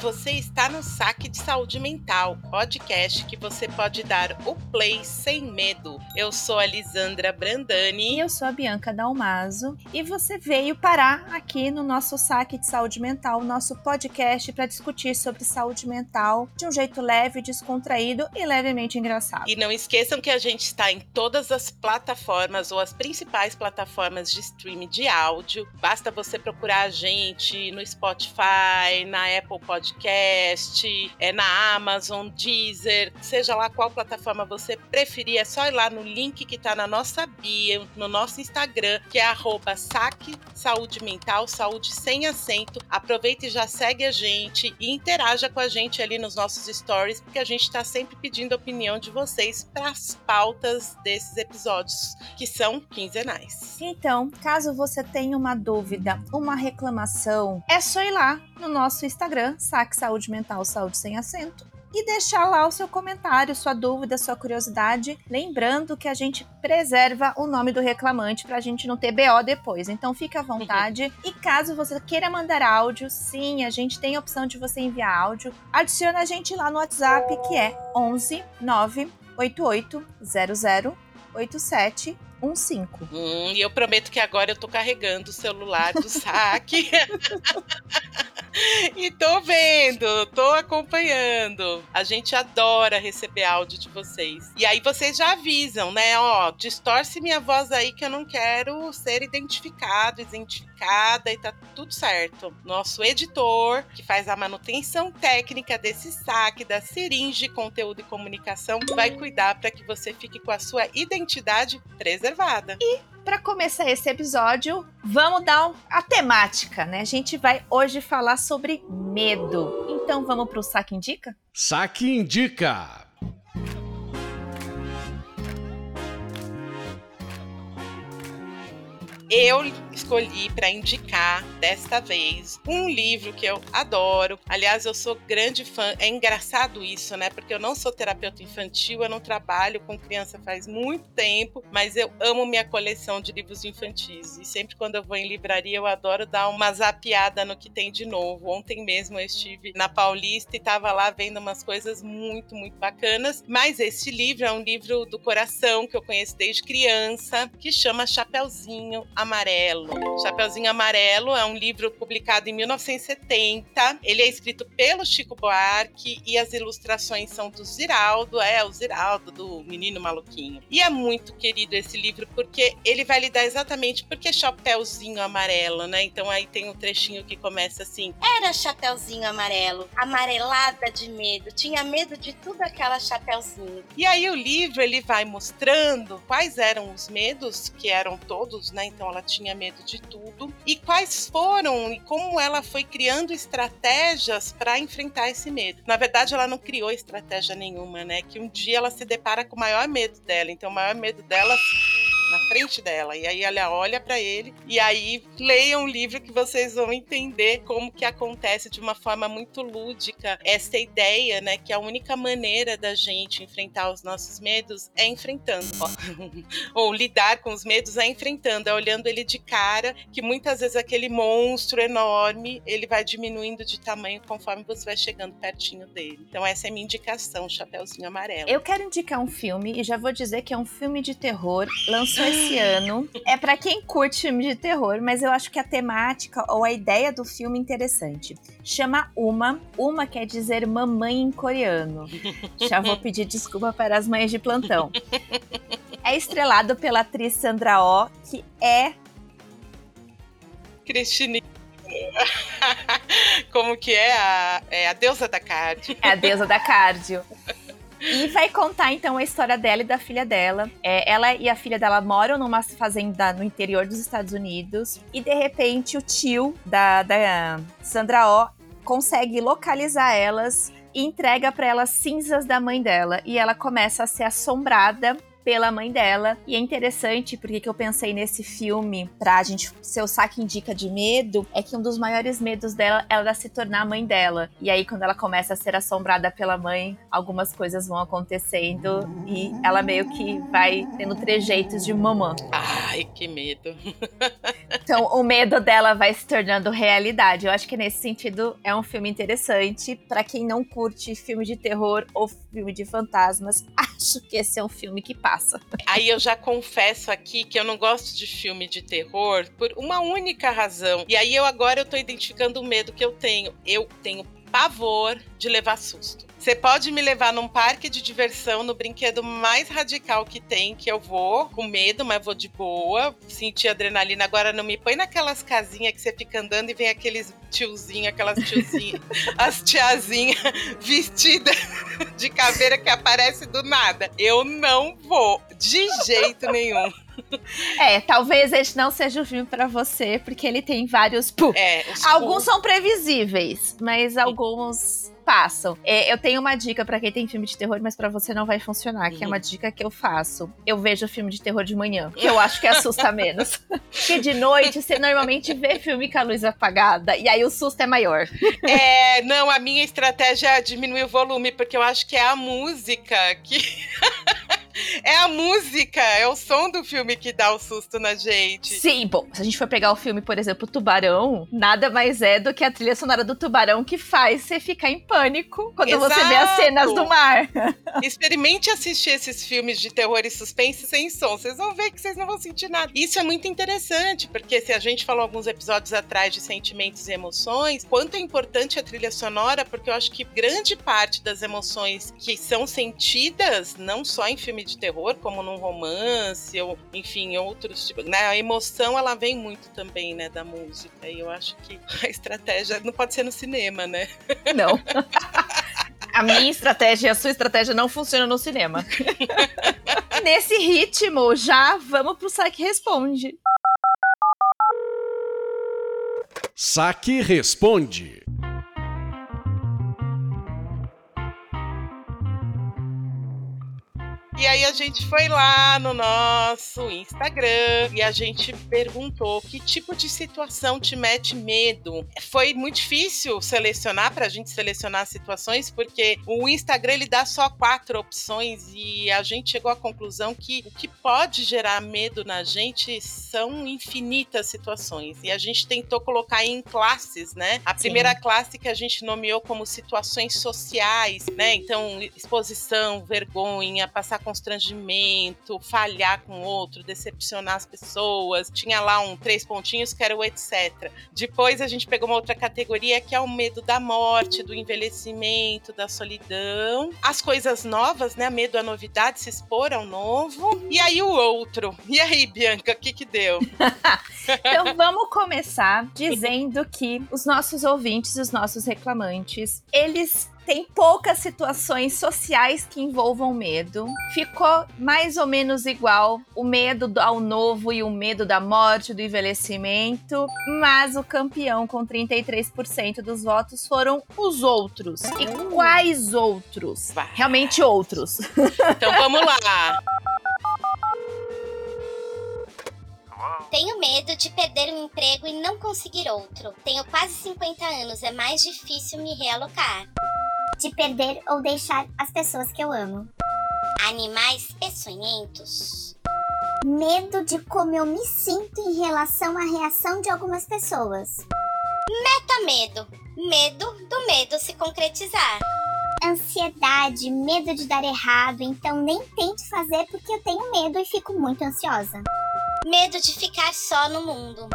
Você está no Saque de Saúde Mental, podcast que você pode dar o play sem medo. Eu sou a Lisandra Brandani. E eu sou a Bianca Dalmaso. E você veio parar aqui no nosso Saque de Saúde Mental, nosso podcast para discutir sobre saúde mental de um jeito leve, descontraído e levemente engraçado. E não esqueçam que a gente está em todas as plataformas ou as principais plataformas de streaming de áudio. Basta você procurar a gente no Spotify, na Apple Podcast, é na Amazon, Deezer, seja lá qual plataforma você preferir, é só ir lá no link que está na nossa bio, no nosso Instagram, que é saque saúde mental, saúde sem acento. Aproveita e já segue a gente e interaja com a gente ali nos nossos stories, porque a gente está sempre pedindo a opinião de vocês para as pautas desses episódios, que são quinzenais. Então, caso você tenha uma dúvida, uma reclamação, é só ir lá no nosso Instagram, Saque Saúde Mental, Saúde Sem Acento, e deixar lá o seu comentário, sua dúvida, sua curiosidade. Lembrando que a gente preserva o nome do reclamante para a gente não ter BO depois. Então fique à vontade. Uhum. E caso você queira mandar áudio, sim, a gente tem a opção de você enviar áudio. Adiciona a gente lá no WhatsApp que é 11 988 00 87 15. Hum, e eu prometo que agora eu tô carregando o celular do saque. e tô vendo, tô acompanhando. A gente adora receber áudio de vocês. E aí vocês já avisam, né? Ó, distorce minha voz aí que eu não quero ser identificado, identificada e tá tudo certo. Nosso editor, que faz a manutenção técnica desse saque, da seringe, conteúdo e comunicação, vai cuidar para que você fique com a sua identidade preservada. E para começar esse episódio, vamos dar a temática, né? A gente vai hoje falar sobre medo. Então vamos para o Saque Indica? Saque Indica! Eu escolhi para indicar desta vez um livro que eu adoro. Aliás, eu sou grande fã. É engraçado isso, né? Porque eu não sou terapeuta infantil, eu não trabalho com criança faz muito tempo, mas eu amo minha coleção de livros infantis. E sempre quando eu vou em livraria, eu adoro dar uma zapiada no que tem de novo. Ontem mesmo eu estive na Paulista e estava lá vendo umas coisas muito, muito bacanas. Mas esse livro é um livro do coração que eu conheço desde criança, que chama Chapeuzinho Amarelo. Chapeuzinho Amarelo é um livro publicado em 1970. Ele é escrito pelo Chico Buarque e as ilustrações são do Ziraldo, é o Ziraldo do Menino Maluquinho. E é muito querido esse livro porque ele vai lidar exatamente porque Chapeuzinho Amarelo, né? Então aí tem um trechinho que começa assim: Era Chapeuzinho Amarelo, amarelada de medo, tinha medo de tudo aquela Chapeuzinho. E aí o livro ele vai mostrando quais eram os medos que eram todos, né? Então ela tinha medo de tudo. E quais foram e como ela foi criando estratégias para enfrentar esse medo. Na verdade, ela não criou estratégia nenhuma, né? Que um dia ela se depara com o maior medo dela. Então, o maior medo dela na frente dela. E aí ela olha para ele e aí leiam um livro que vocês vão entender como que acontece de uma forma muito lúdica essa ideia, né, que a única maneira da gente enfrentar os nossos medos é enfrentando. Ou lidar com os medos é enfrentando, é olhando ele de cara, que muitas vezes aquele monstro enorme, ele vai diminuindo de tamanho conforme você vai chegando pertinho dele. Então essa é minha indicação, Chapeuzinho Amarelo. Eu quero indicar um filme e já vou dizer que é um filme de terror, lançou lançou esse ano. É para quem curte filme de terror, mas eu acho que a temática ou a ideia do filme é interessante. Chama Uma. Uma quer dizer mamãe em coreano. Já vou pedir desculpa para as mães de plantão. É estrelado pela atriz Sandra Oh, que é Cristine como que é a, é a deusa da cardio. É a deusa da cardio. E vai contar então a história dela e da filha dela. É, ela e a filha dela moram numa fazenda no interior dos Estados Unidos. E de repente o tio da, da Sandra O consegue localizar elas e entrega para elas cinzas da mãe dela. E ela começa a ser assombrada pela mãe dela. E é interessante porque que eu pensei nesse filme pra gente ser o saque indica de medo, é que um dos maiores medos dela é ela se tornar a mãe dela. E aí quando ela começa a ser assombrada pela mãe, algumas coisas vão acontecendo e ela meio que vai tendo trejeitos de mamã. Ai, que medo. então o medo dela vai se tornando realidade. Eu acho que nesse sentido é um filme interessante para quem não curte filme de terror ou filme de fantasmas. Acho que esse é um filme que passa. Aí eu já confesso aqui que eu não gosto de filme de terror por uma única razão. E aí eu agora eu tô identificando o medo que eu tenho. Eu tenho pavor de levar susto. Você pode me levar num parque de diversão, no brinquedo mais radical que tem, que eu vou, com medo, mas vou de boa, sentir adrenalina. Agora não me põe naquelas casinhas que você fica andando e vem aqueles tiozinhos, aquelas tiozinhas, as tiazinhas vestidas de caveira que aparece do nada. Eu não vou, de jeito nenhum. É, talvez este não seja o filme para você, porque ele tem vários. É, alguns são previsíveis, mas alguns passam. É, eu tenho uma dica para quem tem filme de terror, mas para você não vai funcionar, que é uma dica que eu faço. Eu vejo filme de terror de manhã, que eu acho que assusta menos. Porque de noite você normalmente vê filme com a luz apagada, e aí o susto é maior. É, não, a minha estratégia é diminuir o volume, porque eu acho que é a música que. É a música, é o som do filme que dá o susto na gente. Sim, bom, se a gente for pegar o filme, por exemplo, Tubarão, nada mais é do que a trilha sonora do Tubarão que faz você ficar em pânico quando Exato. você vê as cenas do mar. Experimente assistir esses filmes de terror e suspense sem som. Vocês vão ver que vocês não vão sentir nada. Isso é muito interessante, porque se a gente falou alguns episódios atrás de sentimentos e emoções, quanto é importante a trilha sonora, porque eu acho que grande parte das emoções que são sentidas, não só em filme de terror, como num romance, ou enfim, outros tipos. Né? A emoção ela vem muito também, né, da música. E eu acho que a estratégia não pode ser no cinema, né? Não. A minha estratégia e a sua estratégia não funcionam no cinema. Nesse ritmo, já vamos pro Saque Responde. Saque Responde. E aí a gente foi lá no nosso Instagram e a gente perguntou que tipo de situação te mete medo. Foi muito difícil selecionar para a gente selecionar situações porque o Instagram ele dá só quatro opções e a gente chegou à conclusão que o que pode gerar medo na gente são infinitas situações e a gente tentou colocar em classes, né? A primeira Sim. classe que a gente nomeou como situações sociais, né? Então exposição, vergonha, passar constrangimento, falhar com outro, decepcionar as pessoas. Tinha lá um três pontinhos que era o etc. Depois a gente pegou uma outra categoria que é o medo da morte, do envelhecimento, da solidão. As coisas novas, né? Medo à novidade, se expor ao novo. E aí o outro. E aí, Bianca, o que que deu? então vamos começar dizendo que os nossos ouvintes, os nossos reclamantes, eles tem poucas situações sociais que envolvam medo. Ficou mais ou menos igual o medo ao novo e o medo da morte, do envelhecimento, mas o campeão com 33% dos votos foram os outros. E quais outros? Realmente outros. Então vamos lá. Tenho medo de perder um emprego e não conseguir outro. Tenho quase 50 anos, é mais difícil me realocar de perder ou deixar as pessoas que eu amo. Animais peçonhentos. Medo de como eu me sinto em relação à reação de algumas pessoas. Meta-medo. Medo do medo se concretizar. Ansiedade, medo de dar errado, então nem tento fazer porque eu tenho medo e fico muito ansiosa. Medo de ficar só no mundo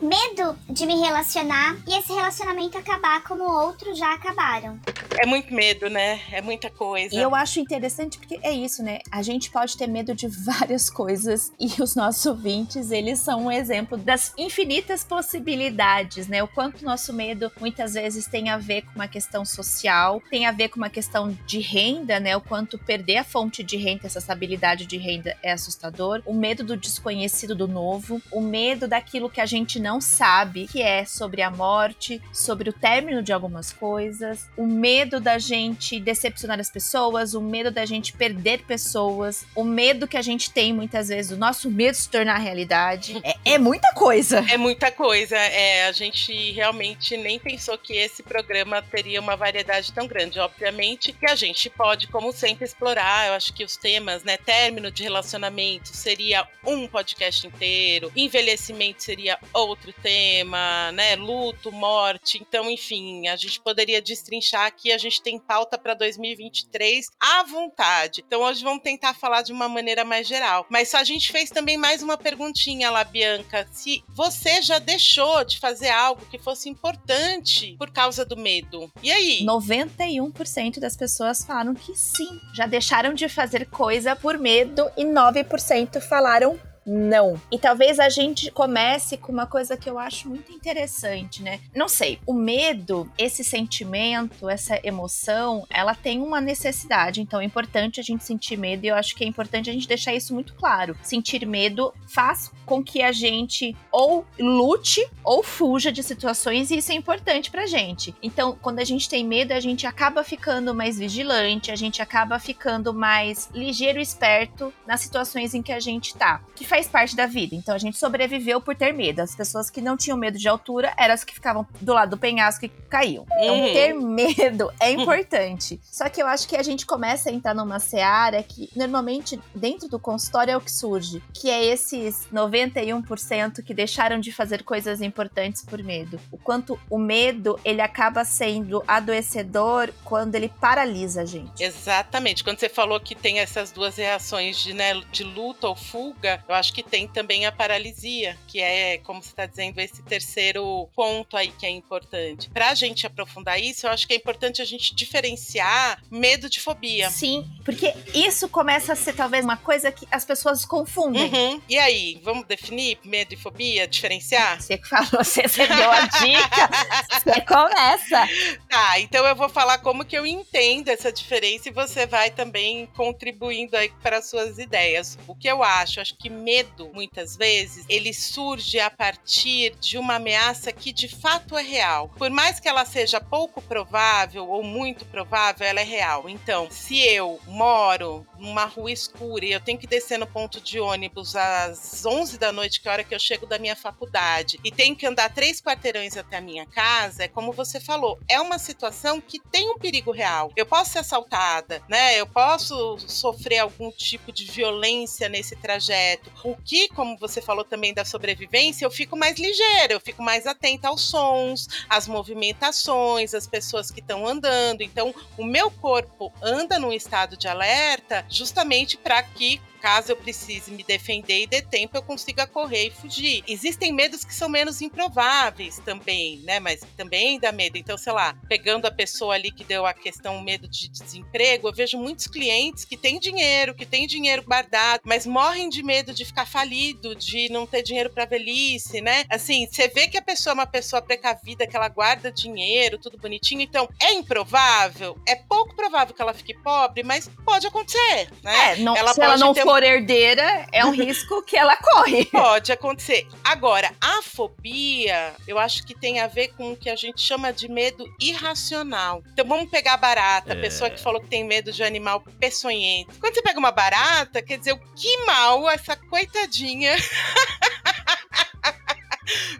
medo de me relacionar e esse relacionamento acabar como outros já acabaram. É muito medo, né? É muita coisa. E eu acho interessante porque é isso, né? A gente pode ter medo de várias coisas e os nossos ouvintes, eles são um exemplo das infinitas possibilidades, né? O quanto nosso medo muitas vezes tem a ver com uma questão social, tem a ver com uma questão de renda, né? O quanto perder a fonte de renda, essa estabilidade de renda é assustador. O medo do desconhecido, do novo, o medo daquilo que a gente não sabe, que é sobre a morte, sobre o término de algumas coisas, o medo da gente decepcionar as pessoas, o medo da gente perder pessoas, o medo que a gente tem muitas vezes, o nosso medo de se tornar realidade. É, é muita coisa. É muita coisa. É, a gente realmente nem pensou que esse programa teria uma variedade tão grande. Obviamente que a gente pode, como sempre, explorar. Eu acho que os temas, né? Término de relacionamento seria um podcast inteiro, envelhecimento seria outro tema, né? Luto, morte. Então, enfim, a gente poderia destrinchar aqui. A gente tem pauta para 2023 à vontade. Então, hoje vamos tentar falar de uma maneira mais geral. Mas a gente fez também mais uma perguntinha lá, Bianca. Se você já deixou de fazer algo que fosse importante por causa do medo. E aí? 91% das pessoas falaram que sim. Já deixaram de fazer coisa por medo e 9% falaram não. E talvez a gente comece com uma coisa que eu acho muito interessante, né? Não sei, o medo, esse sentimento, essa emoção, ela tem uma necessidade. Então é importante a gente sentir medo e eu acho que é importante a gente deixar isso muito claro. Sentir medo faz com que a gente ou lute ou fuja de situações e isso é importante pra gente. Então, quando a gente tem medo, a gente acaba ficando mais vigilante, a gente acaba ficando mais ligeiro e esperto nas situações em que a gente tá. Que faz parte da vida. Então a gente sobreviveu por ter medo. As pessoas que não tinham medo de altura eram as que ficavam do lado do penhasco e caíam. Então Uhum. ter medo é importante. Só que eu acho que a gente começa a entrar numa seara que normalmente dentro do consultório é o que surge, que é esses 91% que deixaram de fazer coisas importantes por medo. O quanto o medo ele acaba sendo adoecedor quando ele paralisa a gente. Exatamente. Quando você falou que tem essas duas reações de, né, de luta ou fuga, eu acho que tem também a paralisia, que é, como você está dizendo, esse terceiro ponto aí que é importante. Para a gente aprofundar isso, eu acho que é importante a gente diferenciar medo de fobia. Sim, porque isso começa a ser talvez uma coisa que as pessoas confundem. Uhum. E aí, vamos definir medo e fobia, diferenciar? Você que falou, você deu a dica, você começa. Tá, então eu vou falar como que eu entendo essa diferença e você vai também contribuindo aí para as suas ideias. O que eu acho, acho que medo, muitas vezes, ele surge a partir de uma ameaça que de fato é real. Por mais que ela seja pouco provável ou muito provável, ela é real. Então, se eu moro numa rua escura e eu tenho que descer no ponto de ônibus às 11 da noite, que é a hora que eu chego da minha faculdade, e tenho que andar três quarteirões até a minha casa, é como você falou, é uma situação que tem um perigo real. Eu posso ser assaltada, né? Eu posso sofrer algum tipo de violência nesse trajeto. O que, como você falou também da sobrevivência, eu fico mais ligeira, eu fico mais atenta aos sons, às movimentações, às pessoas que estão andando. Então, o meu corpo anda num estado de alerta justamente para que caso eu precise me defender e dê tempo, eu consiga correr e fugir. Existem medos que são menos improváveis também, né? Mas também dá medo. Então, sei lá, pegando a pessoa ali que deu a questão medo de desemprego, eu vejo muitos clientes que têm dinheiro, que têm dinheiro guardado, mas morrem de medo de ficar falido, de não ter dinheiro para velhice, né? Assim, você vê que a pessoa é uma pessoa precavida, que ela guarda dinheiro, tudo bonitinho. Então, é improvável? É pouco provável que ela fique pobre, mas pode acontecer, né? É, não, Ela se ela pode não ter for herdeira, é um risco que ela corre. Pode acontecer. Agora, a fobia, eu acho que tem a ver com o que a gente chama de medo irracional. Então vamos pegar a barata, a É. pessoa que falou que tem medo de animal peçonhento. Quando você pega uma barata, quer dizer, o que mal essa coitadinha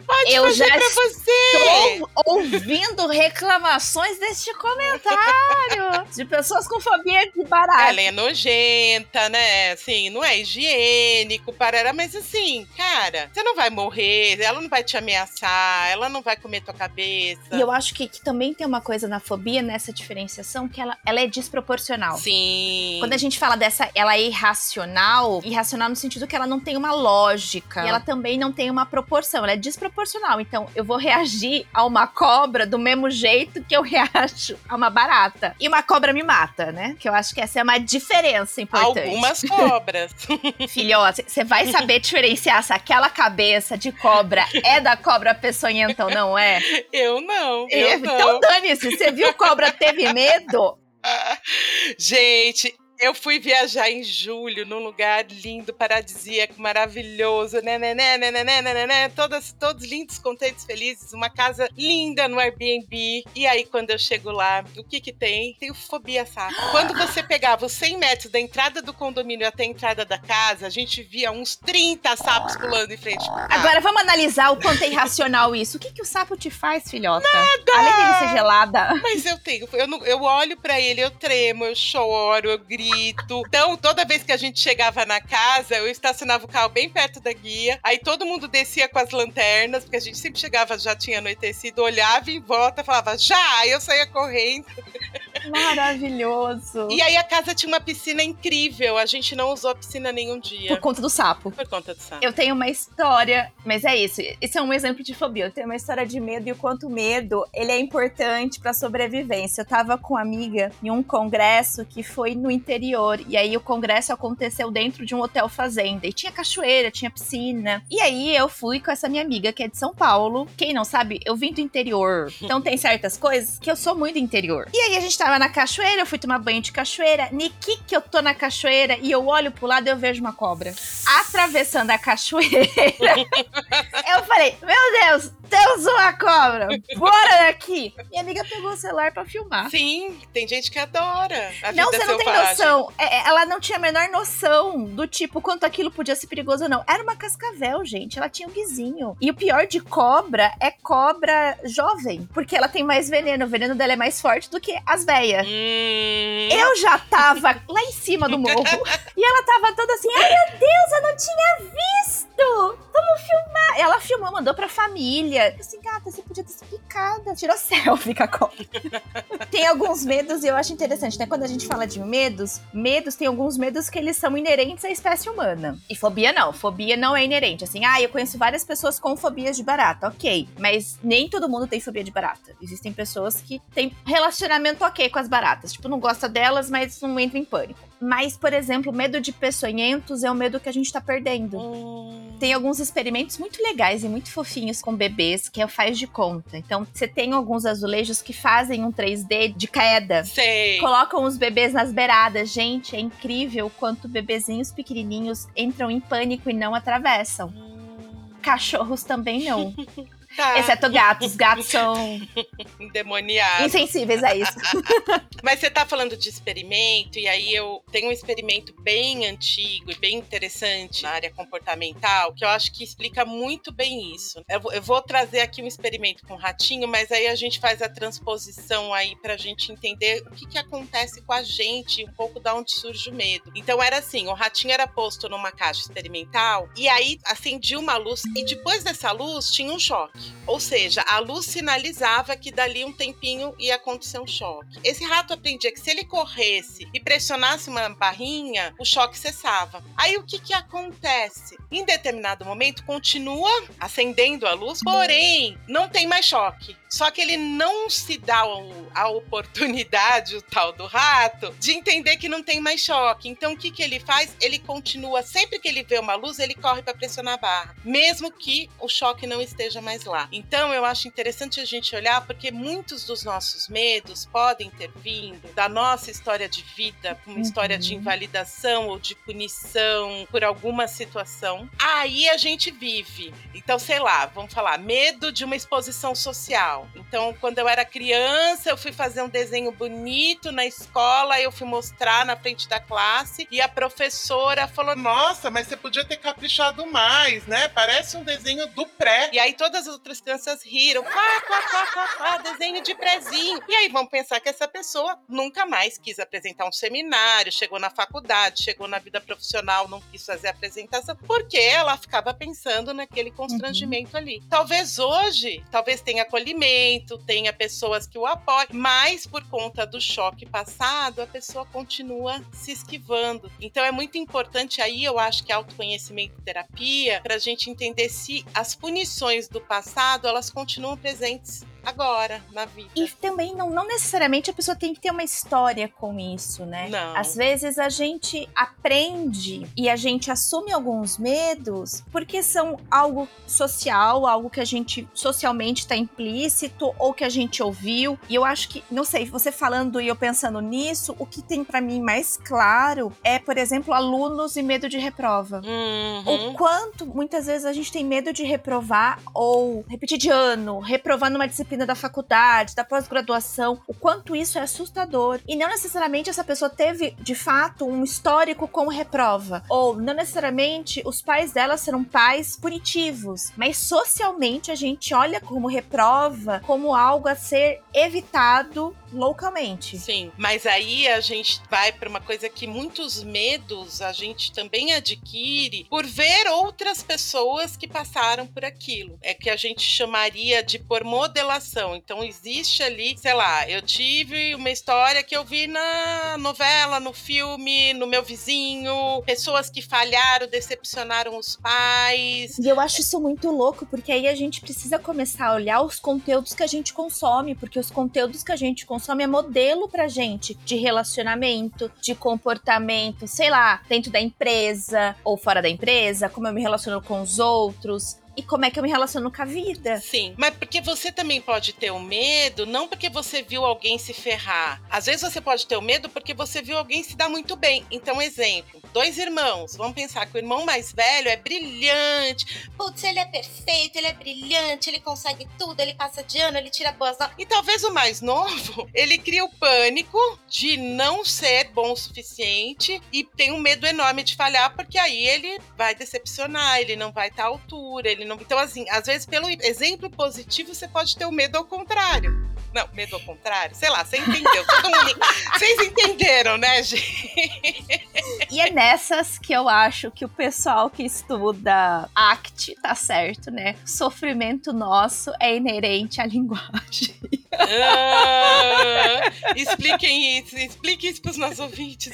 pode Eu já pra você? Estou ouvindo reclamações deste comentário de pessoas com fobia de barata. Ela é nojenta, né? Assim, não é higiênico, parará, mas assim, cara, você não vai morrer, ela não vai te ameaçar, ela não vai comer tua cabeça. E eu acho que, que também tem uma coisa na fobia, nessa diferenciação, que ela, ela é desproporcional. Sim. Quando a gente fala dessa, ela é irracional, irracional no sentido que ela não tem uma lógica. E ela também não tem uma proporção, ela é desproporcional. Então, eu vou reagir a uma cobra do mesmo jeito que eu reajo a uma barata. E uma cobra me mata, né? Que eu acho que essa é uma diferença importante. Algumas cobras. Filhote, você vai saber diferenciar se aquela cabeça de cobra é da cobra peçonhenta ou não é? eu não. Eu então dane-se, você viu cobra teve medo? Gente, eu fui viajar em julho num lugar lindo, paradisíaco, maravilhoso, né né, né, né, né, né, né, né, né, todas, todos lindos, contentes, felizes, uma casa linda no Airbnb. E aí, quando eu chego lá, o que que tem? Tenho fobia, sabe? Quando você pegava os 100 metros da entrada do condomínio até a entrada da casa, a gente via uns 30 sapos pulando em frente. Agora, vamos analisar o quanto é irracional isso. O que que o sapo te faz, filhota? Nada! Além dele ser gelada. Mas eu tenho, eu, não, eu olho para ele, eu tremo, eu choro, eu grito então, toda vez que a gente chegava na casa, eu estacionava o carro bem perto da guia. Aí todo mundo descia com as lanternas, porque a gente sempre chegava, já tinha anoitecido, olhava em volta, falava já, aí eu saía correndo. Maravilhoso. E aí a casa tinha uma piscina incrível. A gente não usou a piscina nenhum dia. Por conta do sapo. Por conta do sapo. Eu tenho uma história, mas é isso. Esse é um exemplo de fobia. Eu tenho uma história de medo e o quanto medo ele é importante pra sobrevivência. Eu tava com uma amiga em um congresso que foi no interior e aí o congresso aconteceu dentro de um hotel fazenda e tinha cachoeira, tinha piscina. E aí eu fui com essa minha amiga que é de São Paulo. Quem não sabe, eu vim do interior. Então tem certas coisas que eu sou muito interior. E aí a gente tava na cachoeira, eu fui tomar banho de cachoeira. Niki que eu tô na cachoeira e eu olho pro lado e eu vejo uma cobra atravessando a cachoeira. eu falei, meu Deus, temos uma cobra, bora daqui. Minha amiga pegou o celular pra filmar. Sim, tem gente que adora. Não, você não tem selvagem. Noção. É, é, ela não tinha a menor noção do tipo quanto aquilo podia ser perigoso ou não. Era uma cascavel, gente. Ela tinha um guizinho. E o pior de cobra é cobra jovem, porque ela tem mais veneno. O veneno dela é mais forte do que as véias. Hum, Eu já tava lá em cima do morro. e ela tava toda assim: ai meu Deus, eu não tinha visto! Vamos filmar! Ela filmou, mandou pra família. Eu Assim, gata, você podia ter se picada. Tirou selfie com a cobra. tem alguns medos e eu acho interessante, né? Quando a gente fala de medos, medos tem alguns medos que eles são inerentes à espécie humana. E fobia não. Fobia não é inerente. Assim, ah, eu conheço várias pessoas com fobias de barata. Ok. Mas nem todo mundo tem fobia de barata. Existem pessoas que têm relacionamento ok com as baratas. Tipo, não gosta delas, mas não entra em pânico. Mas, por exemplo, medo de peçonhentos é um medo que a gente tá perdendo. hum, Tem alguns experimentos muito legais e muito fofinhos com bebês, que é o faz de conta. Então, você tem alguns azulejos que fazem um 3D de queda. Sei. Colocam os bebês nas beiradas. Gente, é incrível o quanto bebezinhos pequenininhos entram em pânico e não atravessam. Hum, Cachorros também não. tá. Exceto gatos. Gatos são Endemoniado. insensíveis a isso. Mas você tá falando de experimento, e aí eu tenho um experimento bem antigo e bem interessante na área comportamental, que eu acho que explica muito bem isso. Eu, vou- trazer aqui um experimento com o ratinho, mas aí a gente faz a transposição aí pra gente entender o que, que acontece com a gente, um pouco da onde surge o medo. Então era assim: o ratinho era posto numa caixa experimental, e aí acendia uma luz, e depois dessa luz tinha um choque. Ou seja, a luz sinalizava que dali um tempinho ia acontecer um choque. Esse rato aprendia que se ele corresse e pressionasse uma barrinha, o choque cessava. Aí o que que acontece? Em determinado momento continua acendendo a luz, porém não tem mais choque. Só que ele não se dá a oportunidade, o tal do rato, de entender que não tem mais choque. Então o que que ele faz? Ele continua, sempre que ele vê uma luz, ele corre para pressionar a barra, mesmo que o choque não esteja mais lá. Então eu acho interessante a gente olhar porque muitos dos nossos medos podem ter vindo da nossa história de vida, uma história de Uhum. invalidação ou de punição por alguma situação. Aí a gente vive. Então, sei lá, vamos falar, medo de uma exposição social. Então, quando eu era criança, eu fui fazer um desenho bonito na escola, eu fui mostrar na frente da classe e a professora falou: Nossa, mas você podia ter caprichado mais, né? Parece um desenho do pré. E aí todas as outras crianças riram. Quá, quá, quá, quá, quá, desenho de prezinho. E aí vão pensar que essa pessoa nunca mais quis apresentar um seminário, chegou na faculdade, chegou na vida profissional, não quis fazer apresentação, porque ela ficava pensando naquele constrangimento ali. Talvez hoje, talvez tenha acolhimento, tenha pessoas que o apoiem, mas por conta do choque passado, a pessoa continua se esquivando. Então é muito importante aí, eu acho que autoconhecimento e terapia, para a gente entender se as punições do passado elas continuam presentes agora, na vida. E também não, não necessariamente a pessoa tem que ter uma história com isso, né? Não. Às vezes a gente aprende e a gente assume alguns medos porque são algo social, algo que a gente socialmente está implícito ou que a gente ouviu. E eu acho que, não sei, você falando e eu pensando nisso, o que tem para mim mais claro é, por exemplo, alunos e medo de reprova. Uhum. O quanto muitas vezes a gente tem medo de reprovar ou repetir de ano, reprovar numa disciplina da faculdade, da pós-graduação, o quanto isso é assustador. E não necessariamente essa pessoa teve, de fato, um histórico com reprova. Ou não necessariamente os pais dela serão pais punitivos. Mas socialmente a gente olha como reprova como algo a ser evitado loucamente. Sim, mas aí a gente vai para uma coisa que muitos medos a gente também adquire por ver outras pessoas que passaram por aquilo. É que a gente chamaria de por modelação. Então existe ali, sei lá, eu tive uma história que eu vi na novela, no filme, no meu vizinho, pessoas que falharam, decepcionaram os pais. E eu acho isso muito louco, porque aí a gente precisa começar a olhar os conteúdos que a gente consome, porque os conteúdos que a gente consome é modelo pra gente de relacionamento, de comportamento, sei lá, dentro da empresa ou fora da empresa, como eu me relaciono com os outros e como é que eu me relaciono com a vida. Sim, mas porque você também pode ter o medo, não porque você viu alguém se ferrar. Às vezes você pode ter o medo porque você viu alguém se dar muito bem. Então, exemplo, dois irmãos. Vamos pensar que o irmão mais velho é brilhante. Putz, ele é perfeito, ele é brilhante, ele consegue tudo, ele passa de ano, ele tira boas notas. E talvez o mais novo, ele cria o pânico de não ser bom o suficiente e tem um medo enorme de falhar, porque aí ele vai decepcionar, ele não vai estar à altura, ele não. Então, assim, às vezes, pelo exemplo positivo, você pode ter o medo ao contrário. Não, medo ao contrário? Sei lá, você entendeu. Todo mundo... Vocês entenderam, né, gente? E é nessas que eu acho que o pessoal que estuda ACT tá certo, né? Sofrimento nosso é inerente à linguagem. Ah, expliquem isso, explique isso pros nossos ouvintes.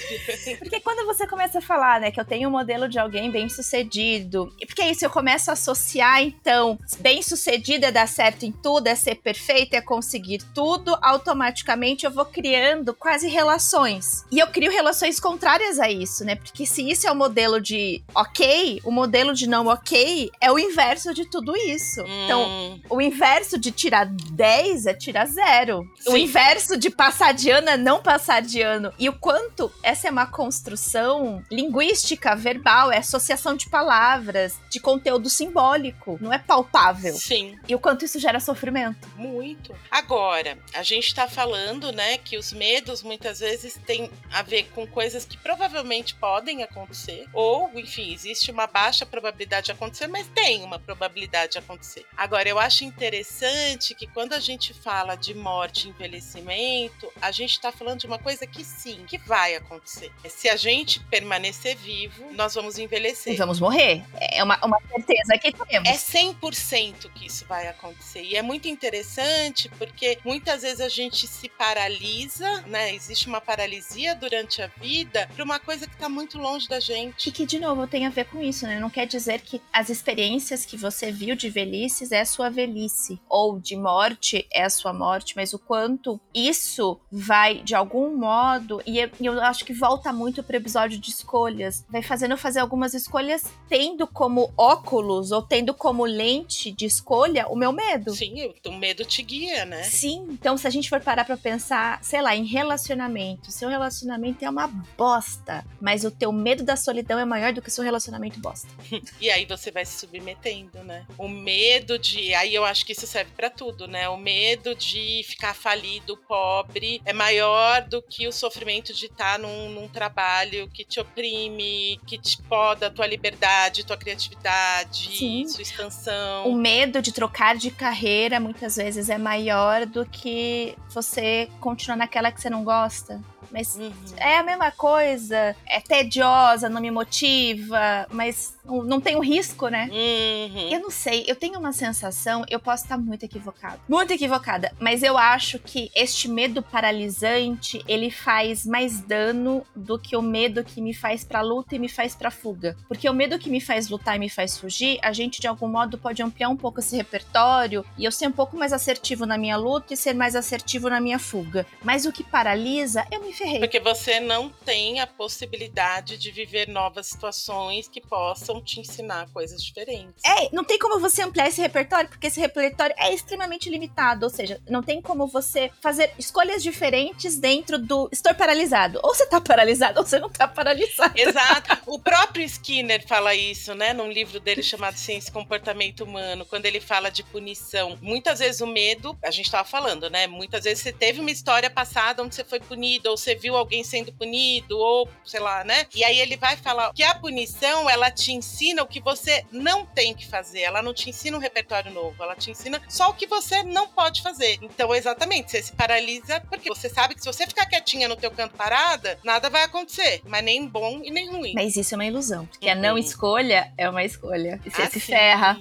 Porque quando você começa a falar, né, que eu tenho um modelo de alguém bem sucedido, e porque isso eu começo a associar, então, bem sucedido é dar certo em tudo, é ser perfeito, é conseguir tudo, automaticamente eu vou criando quase relações. E eu crio relações contrárias a isso, né? Porque se isso é o modelo de ok, o modelo de não ok é o inverso de tudo isso. Então, Hum, o inverso de tirar 10 é tirar zero. O Sim. inverso de passar de ano é não passar de ano. E o quanto essa é uma construção linguística, verbal, é associação de palavras, de conteúdo simbólico, não é palpável. sim. E o quanto isso gera sofrimento. Muito. Agora, a gente está falando, né, que os medos muitas vezes têm a ver com coisas que provavelmente podem acontecer, ou, enfim, existe uma baixa probabilidade de acontecer, mas tem uma probabilidade de acontecer. Agora, eu acho interessante que quando a gente fala de morte e envelhecimento, a gente está falando de uma coisa que sim, que vai acontecer. Se a gente permanecer vivo, nós vamos E envelhecer. vamos morrer. É uma, uma certeza que temos. É 100% que isso vai acontecer. E é muito interessante porque muitas vezes a gente se paralisa, né? Existe uma paralisia durante a vida para uma coisa que está muito longe da E gente. que, de novo, tem a ver com isso, né? Não quer dizer que as experiências que você viu de velhices é a sua velhice, ou de morte é a sua morte, mas o quanto isso vai, de algum modo, e eu, acho que volta muito pro episódio de escolhas, vai fazendo eu fazer algumas escolhas tendo como óculos ou tendo como lente de escolha o meu medo. Sim, o medo te guia, né? Sim, então se a gente for parar pra pensar, sei lá, em relacionamento, seu relacionamento é uma bosta, mas o teu medo da solidão é maior do que o seu relacionamento bosta. E aí você vai se submetendo, né? O medo de. Aí eu acho que isso serve para tudo, né? O medo de ficar falido, pobre, é maior do que o sofrimento de estar num, num trabalho que te oprime, que te poda a tua liberdade, tua criatividade, Sim. sua expansão. O medo de trocar de carreira muitas vezes é maior do que você continuar naquela que você não gosta. Mas Uhum. é a mesma coisa, é tediosa, não me motiva, mas não tem o risco, né? Uhum. Eu não sei, eu tenho uma sensação, eu posso estar muito equivocada. Muito equivocada, mas eu acho que este medo paralisante, ele faz mais dano do que o medo que me faz pra luta e me faz pra fuga. Porque o medo que me faz lutar e me faz fugir, a gente de algum modo pode ampliar um pouco esse repertório e eu ser um pouco mais assertivo na minha luta e ser mais assertivo na minha fuga. Mas o que paralisa, eu me ferrei. Porque você não tem a possibilidade de viver novas situações que possam te ensinar coisas diferentes. É, não tem como você ampliar esse repertório, porque esse repertório é extremamente limitado. Ou seja, não tem como você fazer escolhas diferentes dentro do estou paralisado. Ou você tá paralisado, ou você não tá paralisado. Exato. O próprio Skinner fala isso, né, num livro dele chamado Ciência e Comportamento Humano, quando ele fala de punição. Muitas vezes o medo, a gente tava falando, né? Muitas vezes você teve uma história passada onde você foi punido, ou você viu alguém sendo punido, ou sei lá, né? E aí ele vai falar que a punição, ela te ensina o que você não tem que fazer. Ela não te ensina um repertório novo, ela te ensina só o que você não pode fazer. Então, exatamente, você se paralisa porque você sabe que se você ficar quietinha no teu canto parada, nada vai acontecer, mas nem bom e nem ruim. Mas isso é uma ilusão, porque a não Uhum. escolha é uma escolha. E você Ah, se sim, ferra.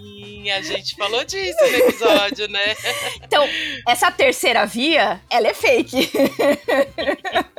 a gente falou disso no episódio, né? Então, essa terceira via, ela é fake.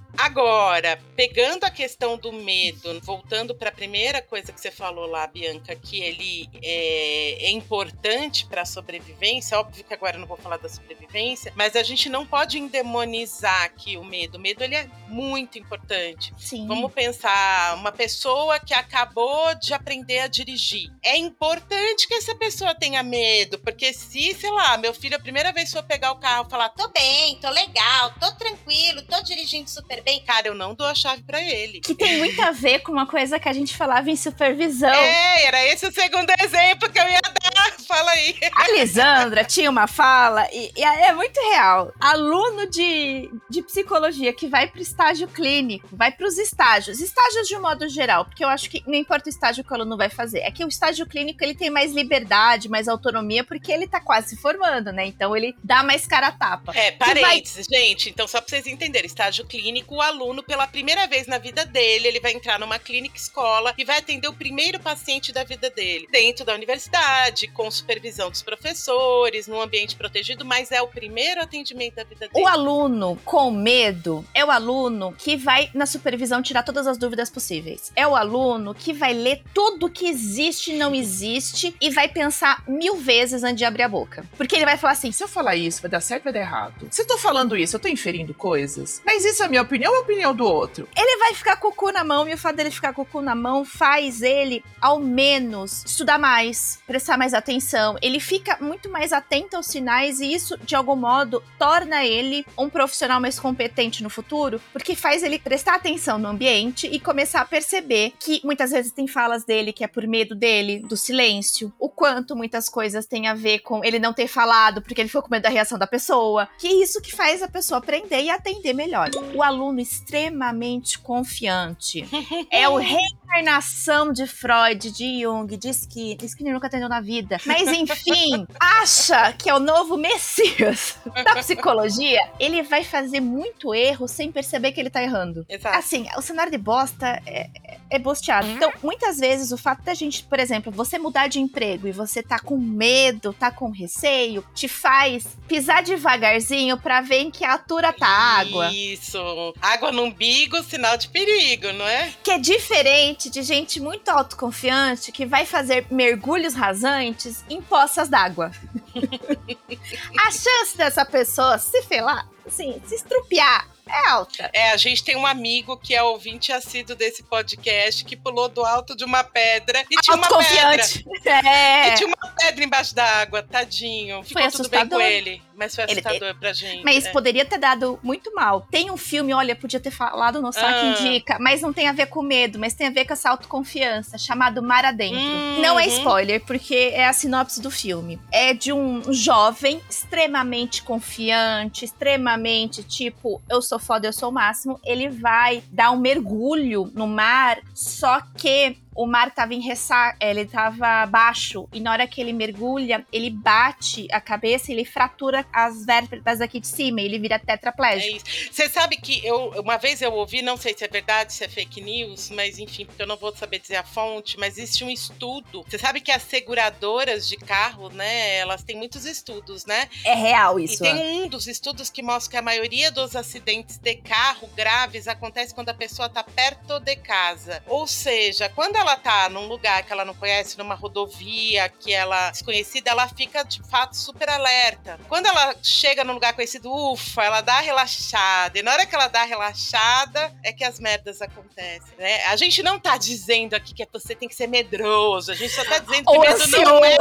Agora, pegando a questão do medo, voltando para a primeira coisa que você falou lá, Bianca, que ele é, é importante para a sobrevivência. Óbvio que agora eu não vou falar da sobrevivência, mas a gente não pode endemonizar aqui o medo. O medo ele é muito importante. Sim. Vamos pensar uma pessoa que acabou de aprender a dirigir. É importante que essa pessoa tenha medo, porque se, sei lá, meu filho a primeira vez for pegar o carro e falar, Tô bem, tô legal, tô tranquilo, tô dirigindo super bem. Cara, eu não dou a chave para ele. Que tem muito a ver com uma coisa que a gente falava em supervisão. É, era esse o segundo exemplo que eu ia dar. Fala aí. A Lisandra tinha uma fala, e, e é muito real. Aluno de, de psicologia que vai pro estágio clínico, vai pros estágios. Estágios de um modo geral, porque eu acho que não importa o estágio que o aluno vai fazer. É que o estágio clínico ele tem mais liberdade, mais autonomia, porque ele tá quase se formando, né? Então ele dá mais cara a tapa. É, parênteses, gente. Então, só pra vocês entenderem, estágio clínico, o aluno, pela primeira vez na vida dele, ele vai entrar numa clínica escola e vai atender o primeiro paciente da vida dele. Dentro da universidade, com supervisão dos professores, num ambiente protegido, mas é o primeiro atendimento da vida dele. O aluno com medo é o aluno que vai na supervisão tirar todas as dúvidas possíveis. É o aluno que vai ler tudo que existe e não existe e vai pensar mil vezes antes de abrir a boca. Porque ele vai falar assim: Se eu falar isso, vai dar certo ou vai dar errado? Se eu tô falando isso, eu tô inferindo coisas? Mas isso é a minha opinião ou a opinião do outro? ele vai ficar com o cu na mão e o fato dele ficar com o cu na mão faz ele, ao menos, estudar mais, prestar mais atenção. Ele fica muito mais atento aos sinais e isso, de algum modo, torna ele um profissional mais competente no futuro, porque faz ele prestar atenção no ambiente e começar a perceber que muitas vezes tem falas dele que é por medo dele, do silêncio, o quanto muitas coisas têm a ver com ele não ter falado porque ele ficou com medo da reação da pessoa, que é isso que faz a pessoa aprender e atender melhor. O aluno extremamente confiante é o reencarnação de Freud, de Jung, de Skinner. Skinner nunca atendeu na vida. Mas enfim, acha que é o novo Messias da psicologia. Ele vai fazer muito erro sem perceber que ele tá errando. Exato. Assim, o cenário de bosta é, é, bosteado. Então, muitas vezes, o fato da gente, por exemplo, você mudar de emprego e você tá com medo, tá com receio, te faz pisar devagarzinho pra ver em que altura tá a água. Isso. Água no umbigo, sinal de perigo, não é? Que é diferente de gente muito autoconfiante que vai fazer mergulhos rasantes em poças d'água. a chance dessa pessoa se felar, assim, se estrupiar, é alta. É, a gente tem um amigo que é ouvinte assíduo desse podcast que pulou do alto de uma pedra e tinha uma pedra. Autoconfiante. É. E tinha uma pedra embaixo da água, tadinho. Ficou Foi tudo bem com assustador. ele, mas foi Ele- assustador pra gente. Mas é. poderia ter dado muito mal. Tem um filme, olha, podia ter falado no Saque Ah. Indica, mas não tem a ver com medo, mas tem a ver com essa autoconfiança, chamado Mar Adentro. Uhum. Não é spoiler, porque é a sinopse do filme. É de um jovem extremamente confiante, extremamente tipo, eu sou foda, eu sou o máximo. Ele vai dar um mergulho no mar, só que o mar tava em ressaca, ele tava baixo, e na hora que ele mergulha, ele bate a cabeça, ele fratura as vértebras aqui de cima, e ele vira É tetraplégico. isso. Você sabe que eu uma vez eu ouvi, não sei se é verdade, se é fake news, mas enfim, porque eu não vou saber dizer a fonte, mas existe um estudo. Você sabe que as seguradoras de carro, né, elas têm muitos estudos, né? É real E isso. tem um dos estudos que mostra que a maioria dos acidentes de carro graves acontece quando a pessoa tá perto de casa. Ou seja, quando ela tá num lugar que ela não conhece, numa rodovia que ela é desconhecida, ela fica de fato super alerta. Quando ela chega num lugar conhecido, ufa, ela dá relaxada. E na hora que ela dá relaxada, é que as merdas acontecem, né? A gente não tá dizendo aqui que você tem que ser medroso. A gente só tá dizendo que medo não é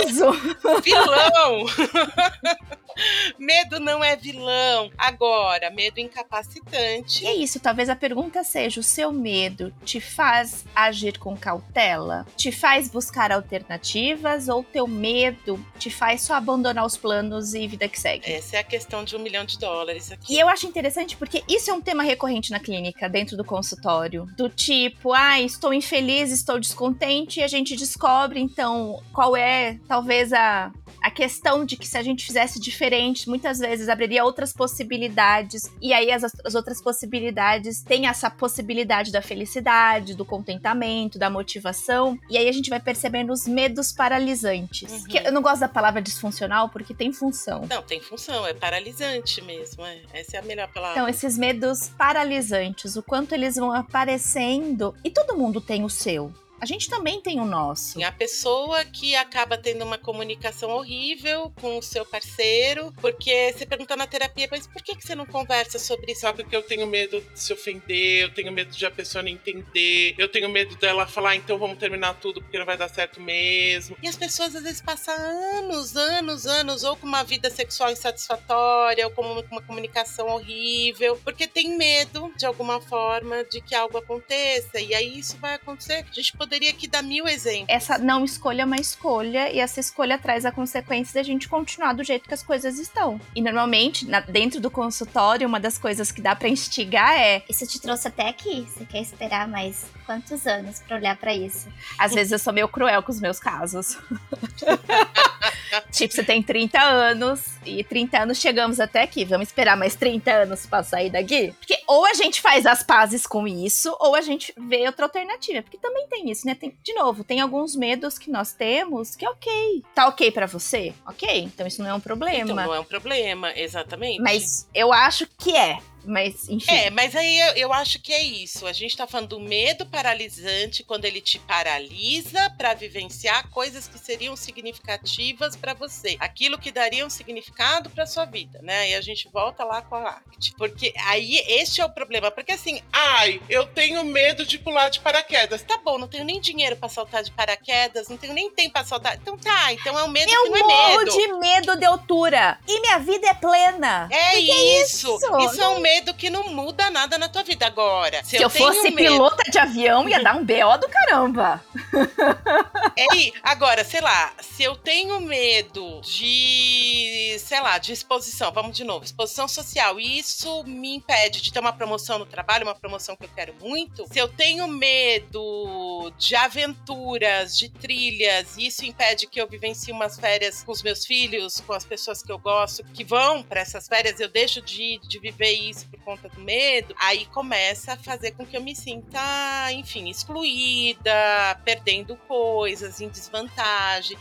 vilão. medo não é vilão. Agora, medo incapacitante. E é isso, talvez a pergunta seja: o seu medo te faz agir com cautela? Te faz buscar alternativas? Ou teu medo te faz só abandonar os planos e vida que segue? Essa é a questão de um milhão de dólares aqui. E eu acho interessante porque isso é um tema recorrente na clínica, dentro do consultório. Do tipo, ah, estou infeliz, estou descontente, e a gente descobre, então, qual é, talvez, a, a questão de que se a gente fizesse diferente, muitas vezes abriria outras possibilidades. E aí as, as outras possibilidades têm essa possibilidade da felicidade, do contentamento, da motivação. E aí a gente vai percebendo os medos paralisantes. Uhum. Que eu não gosto da palavra disfuncional porque tem função. Não, tem função, é paralisante mesmo. É. Essa é a melhor palavra. Então, esses medos paralisantes, o quanto eles vão aparecendo. E todo mundo tem o seu. A gente também tem o nosso. Assim, a pessoa que acaba tendo uma comunicação horrível com o seu parceiro, porque você pergunta na terapia, mas por que, que você não conversa sobre isso? Sabe que eu tenho medo de se ofender, eu tenho medo de a pessoa não entender, eu tenho medo dela falar, então vamos terminar tudo porque não vai dar certo mesmo. E as pessoas às vezes passam anos, anos, anos, ou com uma vida sexual insatisfatória, ou com uma, comunicação horrível, porque tem medo, de alguma forma, de que algo aconteça. E aí isso vai acontecer. A gente poderia aqui dar mil exemplos. Essa não escolha é uma escolha, e essa escolha traz a consequência da gente continuar do jeito que as coisas estão. E normalmente, na- dentro do consultório, uma das coisas que dá pra instigar é: Isso te trouxe até aqui. Você quer esperar mais quantos anos pra olhar pra isso? às vezes eu sou meio cruel com os meus casos. tipo, você tem 30 anos, e 30 anos chegamos até aqui. Vamos esperar mais 30 anos pra sair daqui? Porque ou a gente faz as pazes com isso, ou a gente vê outra alternativa. Porque também tem isso, né? Tem, de novo, tem alguns medos que nós temos que é ok. Tá ok pra você? Ok, então isso não é um problema. Então não é um problema, exatamente. Mas eu acho que é. Mas, enfim. É, mas aí eu, eu acho que é isso. A gente tá falando do medo paralisante quando ele te paralisa para vivenciar coisas que seriam significativas para você. Aquilo que daria um significado para sua vida, né? E a gente volta lá com a ACT. Porque aí este é o problema. Porque assim, Ai, eu tenho medo de pular de paraquedas. tá bom, não tenho nem dinheiro para saltar de paraquedas, não tenho nem tempo para saltar. Então tá, então é um medo Eu que não é morro medo. de medo de altura. E minha vida é plena. É isso. isso? Isso é um medo que não muda nada na tua vida agora. Se, Se eu, tenho fosse medo- pilota de avião, ia dar um BO do caramba. É aí, agora, sei lá, se eu tenho medo de, sei lá, de exposição, vamos de novo, exposição social, e isso me impede de ter uma promoção no trabalho, uma promoção que eu quero muito, se eu tenho medo de aventuras, de trilhas, e isso impede que eu vivencie umas férias com os meus filhos, com as pessoas que eu gosto, que vão para essas férias, eu deixo de, de viver isso por conta do medo, aí começa a fazer com que eu me sinta, enfim, excluída, perdendo coisas, em desvantagem,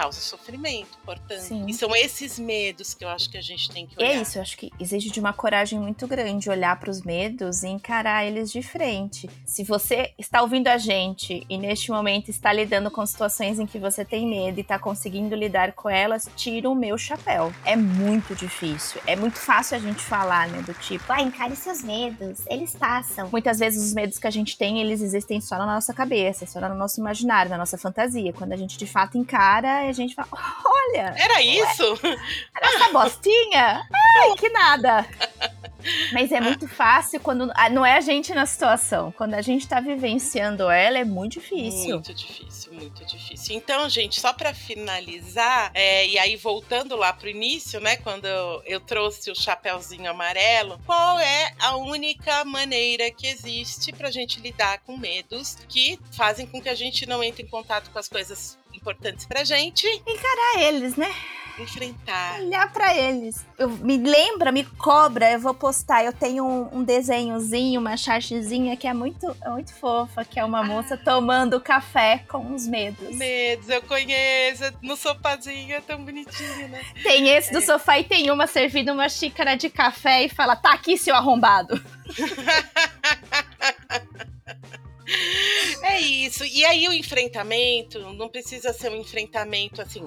causa sofrimento, portanto. Sim. E são esses medos que eu acho que a gente tem que E olhar. é isso, eu acho que exige de uma coragem muito grande olhar para os medos e encarar eles de frente. Se você está ouvindo a gente e neste momento está lidando com situações em que você tem medo e está conseguindo lidar com elas, tira o meu chapéu. É muito difícil. É muito fácil a gente falar, né? Do tipo, Ah, encare seus medos. Eles passam. Muitas vezes os medos que a gente tem, eles existem só na nossa cabeça, só no nosso imaginário, na nossa fantasia. Quando a gente de fato encara, a gente fala: olha, Era isso? era essa bostinha? Ai, que nada. Mas é muito fácil quando. ah, Não é a gente na situação. Quando a gente tá vivenciando ela, é muito difícil. Muito difícil, muito difícil. Então, gente, só pra finalizar, é, e aí voltando lá pro início, né, quando eu, eu trouxe o chapéuzinho amarelo, qual é a única maneira que existe pra gente lidar com medos que fazem com que a gente não entre em contato com as coisas importantes pra gente? Encarar eles, né? Enfrentar. Olhar pra eles. Eu, me lembra, me cobra, eu vou postar. Eu tenho um, um desenhozinho, uma chartezinha que é muito, é muito fofa, que é uma moça tomando café com os medos. Medos, eu conheço. No sopazinho é tão bonitinho, né? Tem esse do sofá e tem uma servindo uma xícara de café e fala: tá aqui, seu arrombado. É isso. E aí o enfrentamento não precisa ser um enfrentamento assim.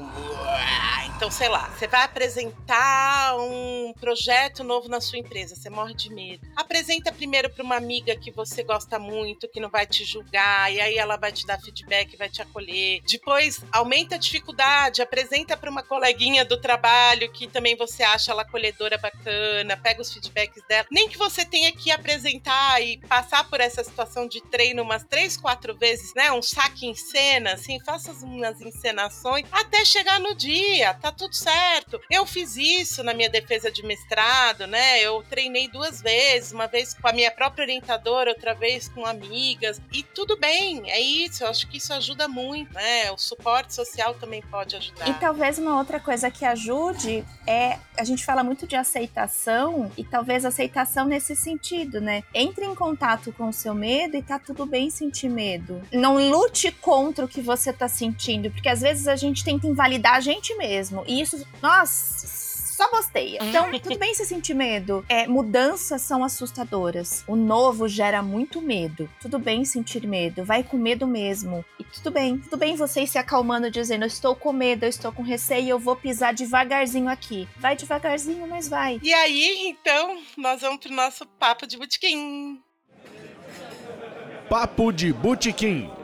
Então, sei lá, você vai apresentar um projeto novo na sua empresa, você morre de medo. Apresenta primeiro para uma amiga que você gosta muito, que não vai te julgar, e aí ela vai te dar feedback, vai te acolher. Depois, aumenta a dificuldade, apresenta para uma coleguinha do trabalho que também você acha ela acolhedora bacana, pega os feedbacks dela. Nem que você tenha que apresentar e passar por essa situação de treino umas três, quatro vezes, né? Um saque em cena, assim, faça umas encenações até chegar no dia, tá tudo certo. Eu fiz isso na minha defesa de mestrado, né? Eu treinei duas vezes, uma vez com a minha própria orientadora, outra vez com amigas, e tudo bem, é isso. Eu acho que isso ajuda muito, né? O suporte social também pode ajudar. E talvez uma outra coisa que ajude é. A gente fala muito de aceitação, e talvez aceitação nesse sentido, né? Entre em contato com o seu medo e tá tudo bem sentir medo. Não lute contra o que você tá sentindo, porque às vezes a gente tenta invalidar a gente mesmo. E isso, nossa. Só bosteia. Então, tudo bem se sentir medo. É, mudanças são assustadoras. O novo gera muito medo. Tudo bem sentir medo. Vai com medo mesmo. E tudo bem. Tudo bem você se acalmando, dizendo: Eu estou com medo, eu estou com receio, eu vou pisar devagarzinho aqui. Vai devagarzinho, mas vai. E aí, então, nós vamos pro nosso papo de botequim. Papo de Botequim.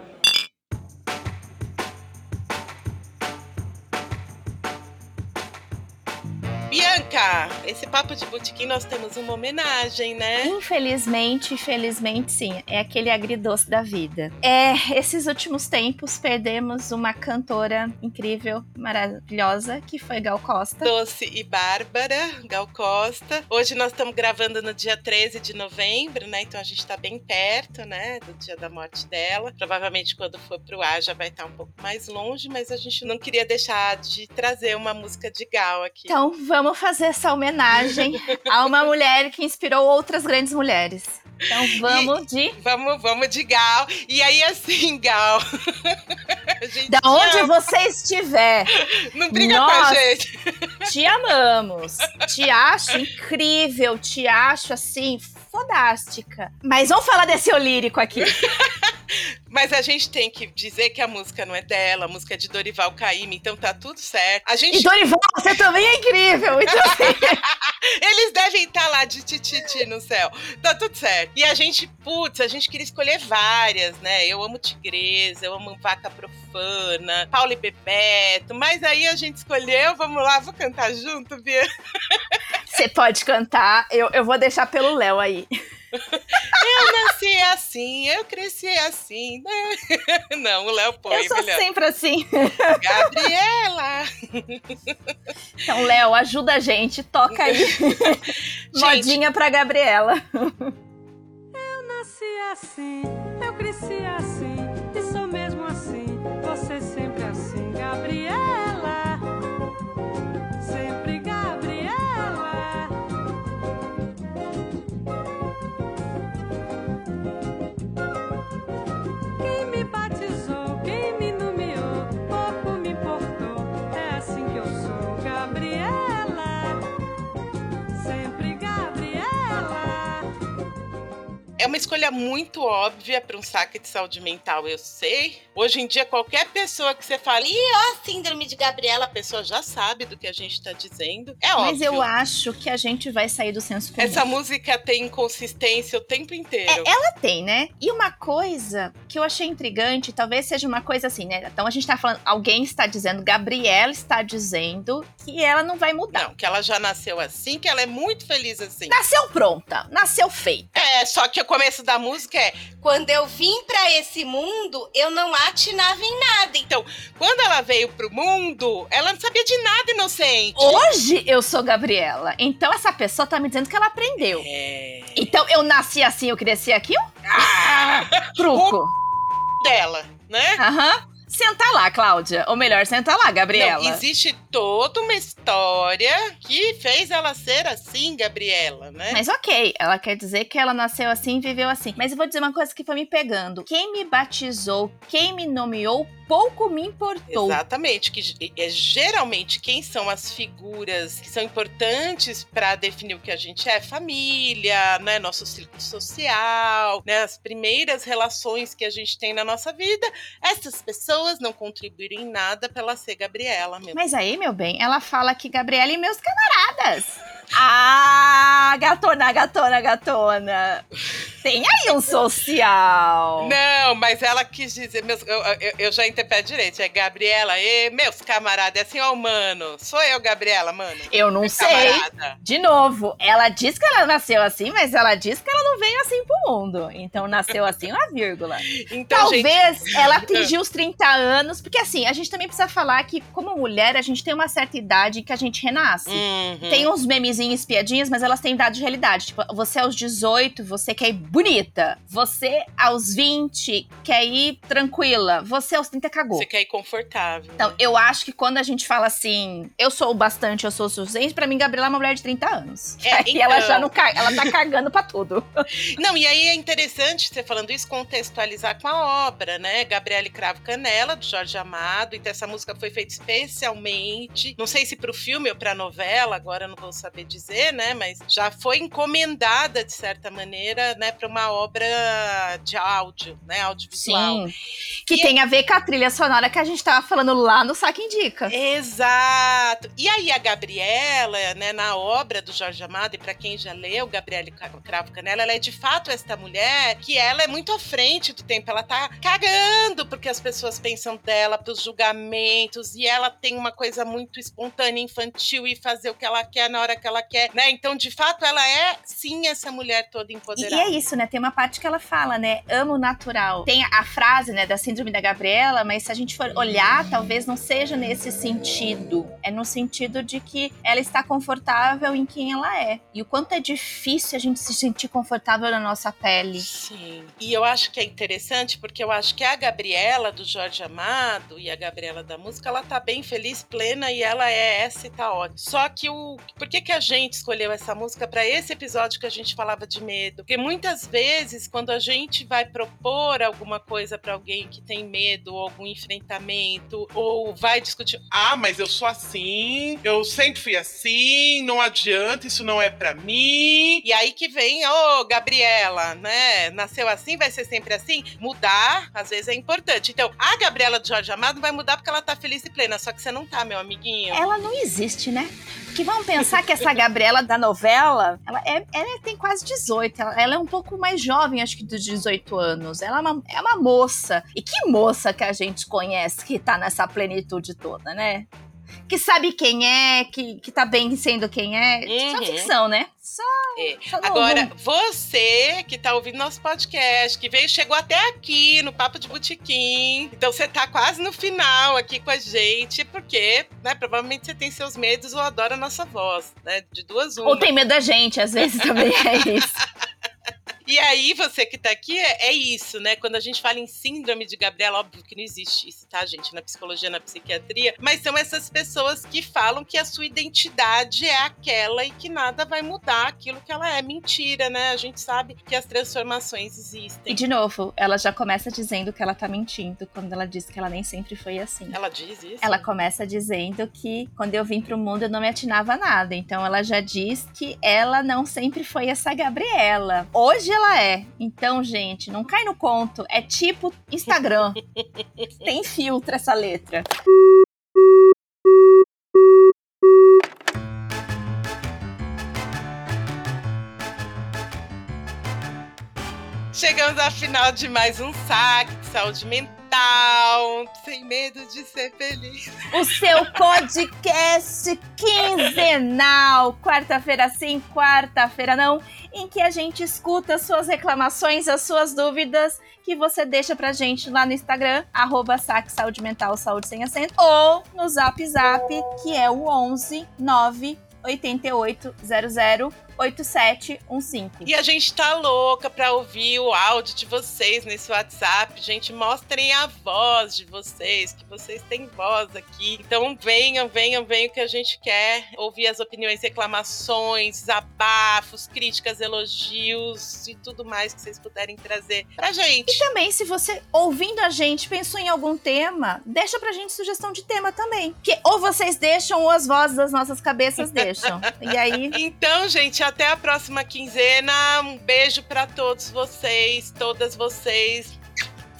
Bianca, esse papo de botequim nós temos uma homenagem, né? Infelizmente, felizmente sim, é aquele agridoce da vida. É, esses últimos tempos perdemos uma cantora incrível, maravilhosa, que foi Gal Costa. Doce e Bárbara, Gal Costa. Hoje nós estamos gravando no dia 13 de novembro, né? Então a gente tá bem perto, né? Do dia da morte dela. Provavelmente quando for pro ar já vai estar um pouco mais longe, mas a gente não queria deixar de trazer uma música de Gal aqui. Então vamos fazer essa homenagem a uma mulher que inspirou outras grandes mulheres. Então vamos de. Vamos, vamos de Gal. E aí, assim, Gal. Da onde ama. você estiver, Não briga com a gente. te amamos. Te acho incrível, te acho assim, fodástica. Mas vamos falar desse eu lírico aqui. Mas a gente tem que dizer que a música não é dela, a música é de Dorival Caymmi, então tá tudo certo. A gente E Dorival, você também é incrível. Então, assim, Eles devem estar lá de tititi no céu. Tá tudo certo. E a gente, putz, a gente queria escolher várias, né? Eu amo Tigresa, eu amo Vaca Profana, Paulo e Bebeto. Mas aí a gente escolheu, vamos lá, vou cantar junto, Bia. você pode cantar. Eu, eu vou deixar pelo Léo aí. Eu nasci assim, eu cresci assim. né? Não, o Léo põe eu sou melhor. sempre assim. Gabriela. Então, Léo, ajuda a gente. Toca aí. Modinha pra Gabriela. nasci assim, eu cresci assim, e sou mesmo assim, você sempre assim, Gabriela. É uma escolha muito óbvia para um saque de saúde mental, eu sei. Hoje em dia, qualquer pessoa que você fala, ih, ó, síndrome de Gabriela, a pessoa já sabe do que a gente tá dizendo. É óbvio. Mas eu acho que a gente vai sair do senso comum. Essa música tem inconsistência o tempo inteiro. É, ela tem, né? E uma coisa que eu achei intrigante, talvez seja uma coisa assim, né? Então a gente tá falando, alguém está dizendo, Gabriela está dizendo que ela não vai mudar. Não, que ela já nasceu assim, que ela é muito feliz assim. Nasceu pronta, nasceu feita. É, só que o começo da música é Quando eu vim pra esse mundo, eu não atinava em nada. Então, quando ela veio pro mundo, ela não sabia de nada inocente. Hoje eu sou Gabriela. Então essa pessoa tá me dizendo que ela aprendeu. É. Então eu nasci assim, eu cresci aqui? Ah, truco. Dela, né? Aham. Senta lá, Cláudia. Ou melhor, senta lá, Gabriela. Não, existe toda uma história que fez ela ser assim, Gabriela, né? Mas ok, ela quer dizer que ela nasceu assim e viveu assim. Mas eu vou dizer uma coisa que foi me pegando. Quem me batizou, quem me nomeou, pouco me importou. Exatamente, que é geralmente quem são as figuras que são importantes para definir o que a gente é, família, né, nosso círculo social, né, as primeiras relações que a gente tem na nossa vida. Essas pessoas não contribuíram em nada para ela ser Gabriela mesmo. Mas aí, meu bem, ela fala que Gabriela e meus camaradas. Ah, gatona, gatona, gatona. Tem aí um social. Não, mas ela quis dizer, meus, eu, eu- eu já interpreto direito, é Gabriela e meus camaradas, é assim, ó, mano, sou eu, Gabriela, mano. Eu não sei. camarada. De novo, ela diz que ela nasceu assim, mas ela diz que ela não veio assim pro mundo. Então nasceu assim, uma vírgula. Então, gente, Talvez ela atingiu os 30 anos, porque assim, a gente também precisa falar que, como mulher, a gente tem uma certa idade que a gente renasce. Uhum. Tem uns memezinhos, piadinhas, mas elas têm idade de realidade. Tipo, você aos 18, você quer ir bonita. Você aos 20, quer ir tranquila. Você aos 30 cagou. Você quer ir confortável. Então, eu acho que quando a gente fala assim, eu sou o bastante, eu sou o suficiente, pra mim, Gabriela é uma mulher de 30 anos. É, Aí ela então. já não caga, ela tá cagando pra tudo. Não, e aí é interessante você falando isso, contextualizar com a obra, né? Gabriele Cravo Canela, do Jorge Amado. Então, essa música foi feita especialmente, não sei se pro filme ou pra novela, agora eu não vou saber dizer, né? Mas já foi encomendada, de certa maneira, né, pra uma obra de áudio, né? Audiovisual. Sim. Que E- tem a ver com a trilha sonora que a gente tava falando lá no Saque Indica. Exato. E aí a Gabriela, né, na obra do Jorge Amado, e para quem já leu Gabriele Cravo Canela, ela é de fato esta mulher que ela é muito à frente do tempo. Ela tá cagando porque as pessoas pensam dela, pros julgamentos, e ela tem uma coisa muito espontânea, infantil, e fazer o que ela quer na hora que ela quer, né? Então, de fato, ela é sim essa mulher toda E, empoderada. e é isso, né? Tem uma parte que ela fala, né? Amo o natural. Tem a, a frase, né, da síndrome da Gabriela, mas se a gente for olhar, talvez não seja nesse sentido. É no sentido de que ela está confortável em quem ela é. E o quanto é difícil a gente se sentir confortável na nossa pele. Sim. E eu acho que é interessante porque eu acho que a Gabriela do Jorge Amado e a Gabriela da música, ela tá bem feliz, plena e ela é essa e tá ótima. Só que o por que que a gente escolheu essa música para esse episódio que a gente falava de medo? Porque muitas vezes quando a gente vai propor alguma coisa para alguém que tem medo, ou algum enfrentamento, ou vai discutir, Ah, mas eu sou assim, eu sempre fui assim, não adianta, isso não é pra mim. E aí que vem, ô, Gabriela, né? Nasceu assim, vai ser sempre assim? Mudar, às vezes, é importante. Então, a Gabriela do Jorge Amado vai mudar porque ela tá feliz e plena. Só que você não tá, meu amiguinho. Ela não existe, né? Porque vamos pensar que essa Gabriela da novela, ela, é, ela tem quase 18. Ela, ela é um pouco mais jovem, acho que dos 18 anos. Ela é uma, é uma moça. E que moça que a gente conhece que tá nessa plenitude toda, né? Que sabe quem é, que, que tá bem sendo quem é. Só Uhum. ficção, né? Só. É. só Agora, você que tá ouvindo nosso podcast, que veio, chegou até aqui no Papo de Botequim. Então você tá quase no final aqui com a gente, porque, né, provavelmente você tem seus medos ou adora a nossa voz, né? De duas uma. Ou tem medo da gente, às vezes também é isso. E aí, você que tá aqui, é, é isso, né? Quando a gente fala em síndrome de Gabriela, óbvio que não existe isso, tá, gente? Na psicologia, na psiquiatria. Mas são essas pessoas que falam que a sua identidade é aquela e que nada vai mudar aquilo que ela é. Mentira, né? A gente sabe que as transformações existem. E de novo, ela já começa dizendo que ela tá mentindo quando ela diz que ela nem sempre foi assim. Ela diz isso? Ela começa dizendo que quando eu vim pro mundo eu não me atinava a nada. Então ela já diz que ela não sempre foi essa Gabriela. Hoje ela é. Então, gente, não cai no conto. É tipo Instagram. Tem filtro essa letra. Chegamos ao final de mais um saque de saúde mental, medo de ser feliz. O seu podcast quinzenal. Quarta-feira sim, quarta-feira não. Em que a gente escuta as suas reclamações, as suas dúvidas que você deixa pra gente lá no Instagram, arroba saque saúde mental, saúde sem acento, ou no Zap Zap, que é o 11 9 8800 8715. E a gente tá louca pra ouvir o áudio de vocês nesse WhatsApp. Gente, mostrem a voz de vocês, que vocês têm voz aqui. Então venham, venham, venham que a gente quer ouvir as opiniões, reclamações, desabafos, críticas, elogios e tudo mais que vocês puderem trazer pra gente. E também, se você, ouvindo a gente, pensou em algum tema, deixa pra gente sugestão de tema também. Que ou vocês deixam ou as vozes das nossas cabeças deixam. E aí. Então, gente, até a próxima quinzena. Um beijo para todos vocês, todas vocês.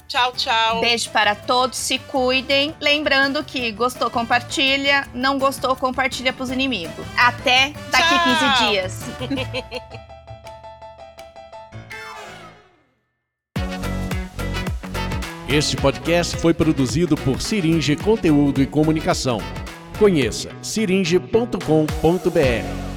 Tchau, tchau. Beijo para todos, se cuidem. Lembrando que gostou, compartilha. Não gostou, compartilha pros inimigos. Até daqui Tchau. 15 dias. Este podcast foi produzido por Siringe Conteúdo e Comunicação. Conheça siringe.com.br.